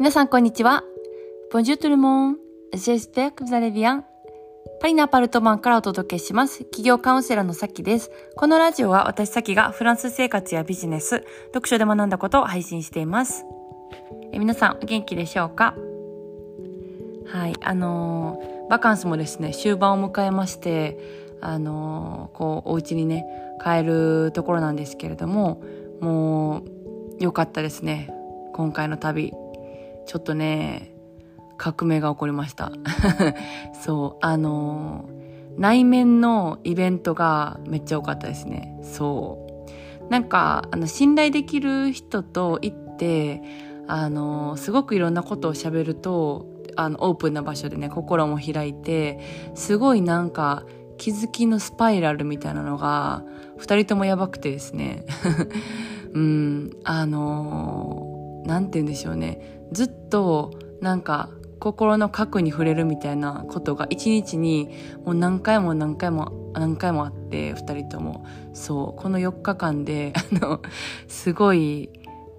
皆さん、こんにちは。Bonjour tout le monde. J'espère que vous allez bien. パリのアパルトマンからお届けします。企業カウンセラーのさきです。このラジオは私さきがフランス生活やビジネス、読書で学んだことを配信しています。え皆さん、お元気でしょうか？はい、あのー、バカンスもですね、終盤を迎えまして、あのー、こう、お家にね、帰るところなんですけれども、もう、良かったですね。今回の旅。ちょっとね、革命が起こりました。そう、あの内面のイベントがめっちゃ多かったですね。そう。なんか、あの、信頼できる人と行って、あのすごくいろんなことを喋ると、あの、オープンな場所でね、心も開いて、すごいなんか、気づきのスパイラルみたいなのが、二人ともやばくてですね。うん、あのー、なんて言うんでしょうね。ずっと、なんか、心の核に触れるみたいなことが一日にもう何回も何回も何回もあって二人とも。そうこの4日間で あのすごい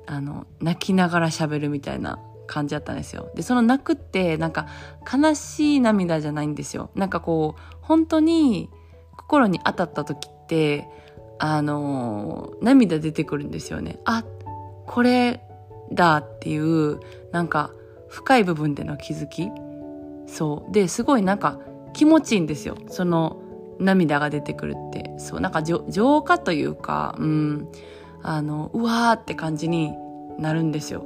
あの泣きながら喋るみたいな感じだったんですよ。でその泣くってなんか悲しい涙じゃないんですよ。なんかこう本当に心に当たった時ってあの涙出てくるんですよね。あこれだっていうなんか深い部分での気づき。そう。ですごいなんか気持ちいいんですよ。その涙が出てくるって。そう。なんか浄化というかうん。あのうわーって感じになるんですよ。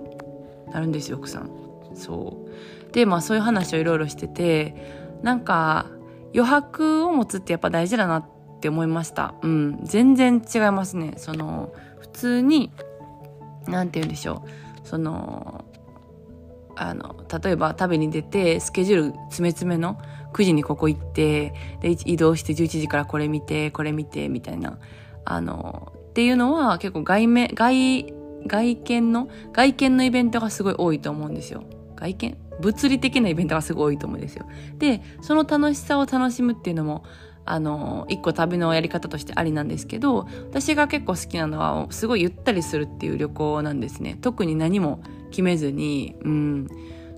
なるんですよ奥さん。そう。でまあそういう話をいろいろしててなんか余白を持つってやっぱ大事だなって思いました。うん。全然違いますね。その普通に何て言うんでしょう。そのあの例えば食べに出てスケジュール詰め詰めの9時にここ行ってで移動して11時からこれ見てこれ見てみたいな。あのっていうのは結構外面外外見の外見のイベントがすごい多いと思うんですよ。外見？物理的なイベントがすごい多いと思うんですよ。でその楽しさを楽しむっていうのもあの一個旅のやり方としてありなんですけど私が結構好きなのはすごいゆったりするっていう旅行なんですね。特に何も決めずに、うん、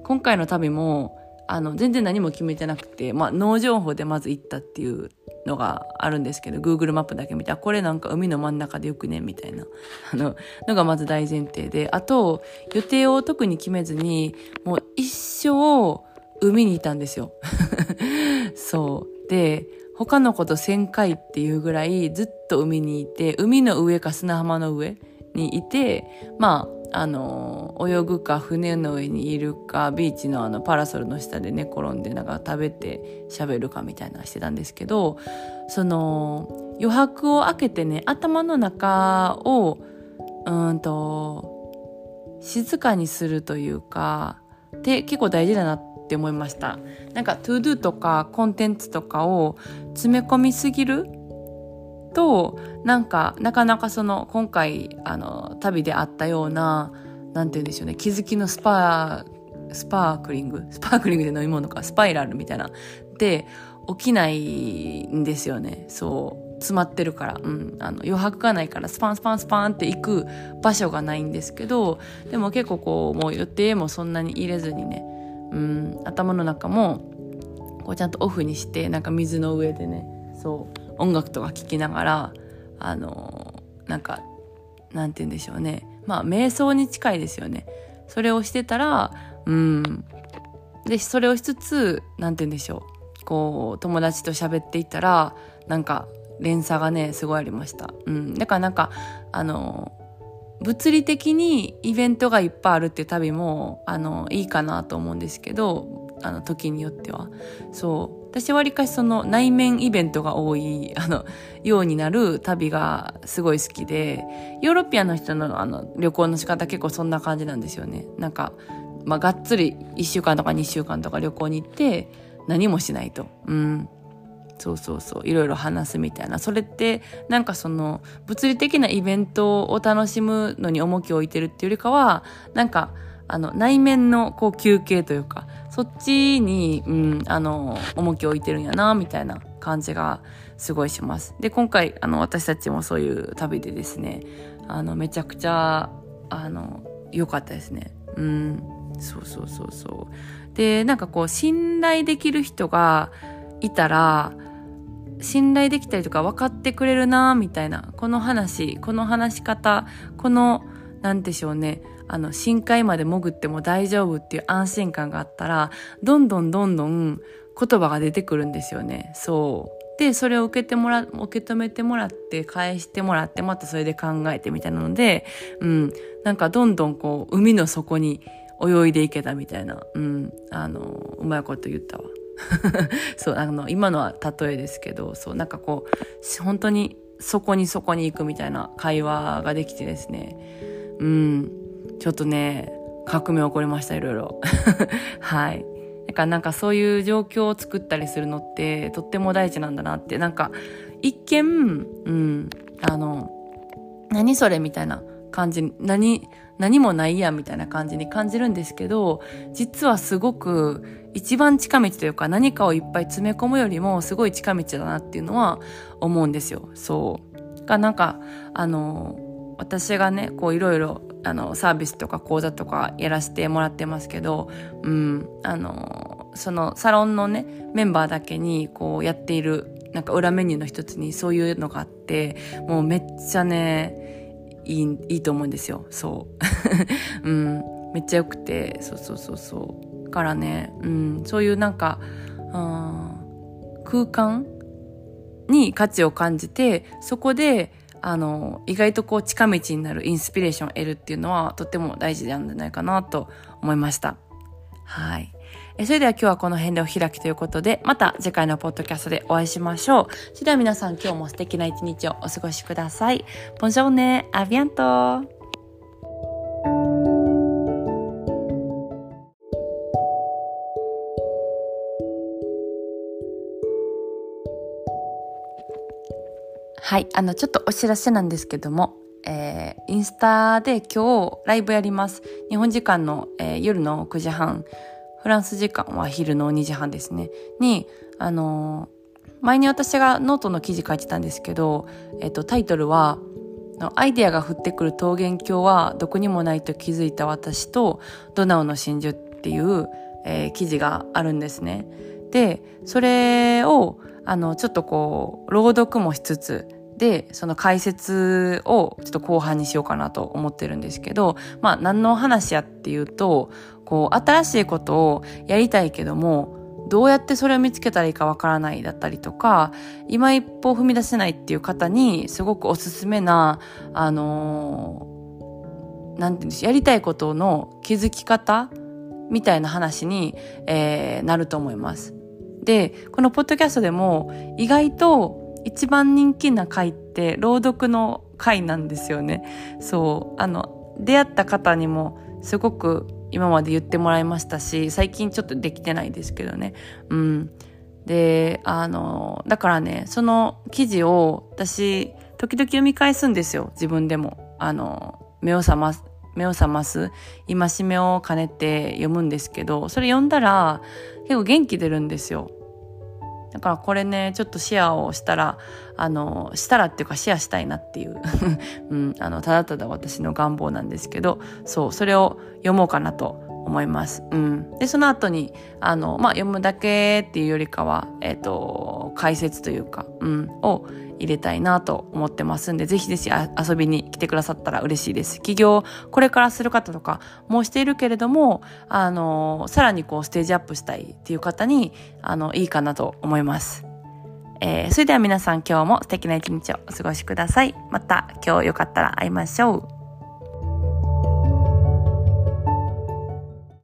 今回の旅もあの全然何も決めてなくて、まあ、脳情報でまず行ったっていうのがあるんですけど Google マップだけ見てこれなんか海の真ん中でよくねみたいな。あののがまず大前提であと予定を特に決めずにもう一生海にいたんですよ。そう。で他のこと1000回っていうぐらいずっと海にいて、海の上か砂浜の上にいて、まあ、あの、泳ぐか船の上にいるか、ビーチのあのパラソルの下で寝転んでなんか食べて喋るかみたいなのしてたんですけど、その余白を開けてね、頭の中を、うんと、静かにするというか、って結構大事だなっって思いました。なんか ToDo とかコンテンツとかを詰め込みすぎる？となんかなかなかその今回あの旅であったようななんて言うんでしょうね。気づきのスパースパークリング？スパークリングで飲み物か。スパイラルみたいな。で起きないんですよね。そう。詰まってるから、うん、あの余白がないからスパンスパンスパンって行く場所がないんですけどでも結構こうもう予定もそんなに入れずにねうん、頭の中もこうちゃんとオフにしてなんか水の上でねそう音楽とか聴きながらあのなんかなんて言うんでしょうね。まあ瞑想に近いですよね。それをしてたらうん。でそれをしつつなんて言うんでしょう。こう友達と喋っていたらなんか連鎖がねすごいありました、うん、だからなんかあの物理的にイベントがいっぱいあるっていう旅もあのいいかなと思うんですけどあの時によっては。そう。私わりかしその内面イベントが多い あのようになる旅がすごい好きでヨーロピアの人のあの旅行の仕方結構そんな感じなんですよね。なんか、まあ、がっつり1週間とか2週間とか旅行に行って何もしないと。うん。そうそうそう。いろいろ話すみたいな。それってなんかその物理的なイベントを楽しむのに重きを置いてるっていうよりかはなんかあの内面のこう休憩というかそっちに、うん、あの重きを置いてるんやなみたいな感じがすごいします。で今回あの私たちもそういう旅でですねあのめちゃくちゃあの良かったですね。うん。そうそうそうそう。でなんかこう信頼できる人がいたら信頼できたりとか分かってくれるなみたいなこの話この話し方この何でしょうねあの深海まで潜っても大丈夫っていう安心感があったらどんどんどんどん言葉が出てくるんですよね。そう。でそれを受けてもら受け止めてもらって返してもらってまたそれで考えてみたいなのでうん。なんかどんどんこう海の底に泳いでいけたみたいなうん。あのうまいこと言ったわ。そうあの今のは例えですけどそうなんかこう本当にそこにそこに行くみたいな会話ができてですね。うん。ちょっとね革命起こりましたいろいろ。はい。だからなんかそういう状況を作ったりするのってとっても大事なんだなって。なんか一見うんあの何それみたいな感じ何何もないやみたいな感じに感じるんですけど実はすごく一番近道というか何かをいっぱい詰め込むよりもすごい近道だなっていうのは思うんですよ。そうがなんかあの私がねこういろいろあのサービスとか講座とかやらせてもらってますけど、うん、あのそのサロンのねメンバーだけにこうやっているなんか裏メニューの一つにそういうのがあってもうめっちゃねいいいいと思うんですよ。そう、うん、めっちゃよくて。そうそうそうそう。からね、うん、そういうなんか、空間に価値を感じてそこであの、意外とこう近道になるインスピレーションを得るっていうのはとっても大事なんじゃないかなと思いました。はい。えそれでは今日はこの辺でお開きということで、また次回のポッドキャストでお会いしましょう。それでは皆さん今日も素敵な一日をお過ごしください。ボンジョーネ、アビアントはい。あの、ちょっとお知らせなんですけども、えー、インスタで今日ライブやります。日本時間の、えー、夜の9時半、フランス時間は昼の2時半ですね。に、あのー、前に私がノートの記事書いてたんですけど、えっ、と、タイトルは、アイデアが降ってくる桃源郷はどこにもないと気づいた私とドナウの真珠っていう、えー、記事があるんですね。で、それを、あの、ちょっとこう、朗読もしつつ、で、その解説をちょっと後半にしようかなと思ってるんですけど、まあ何の話やっていうと、こう新しいことをやりたいけども、どうやってそれを見つけたらいいかわからないだったりとか、今一歩踏み出せないっていう方にすごくおすすめな、あのー、なんていうんですやりたいことの気づき方みたいな話に、えー、なると思います。で、このポッドキャストでも意外と一番人気な回って朗読の回なんですよね。そう。あの、出会った方にもすごく今まで言ってもらいましたし、最近ちょっとできてないですけどね。うん。で、あの、だからね、その記事を私、時々読み返すんですよ。自分でも。あの、目を覚ます、目を覚ます、戒めを兼ねて読むんですけど、それ読んだら結構元気出るんですよ。だからこれね、ちょっとシェアをしたら、あの、したらっていうかシェアしたいなっていう、うん、あの、ただただ私の願望なんですけど、そう、それを読もうかなと思います。うん。で、その後に、あの、まあ、読むだけっていうよりかは、えっ、ー、と、解説というか、うん、を入れたいなと思ってますんで、ぜひぜひ遊びに来てくださったら嬉しいです。起業、これからする方とか、もうしているけれども、あの、さらにこう、ステージアップしたいっていう方に、あの、いいかなと思います。えー、それでは皆さん今日も素敵な一日をお過ごしください。また今日よかったら会いましょう。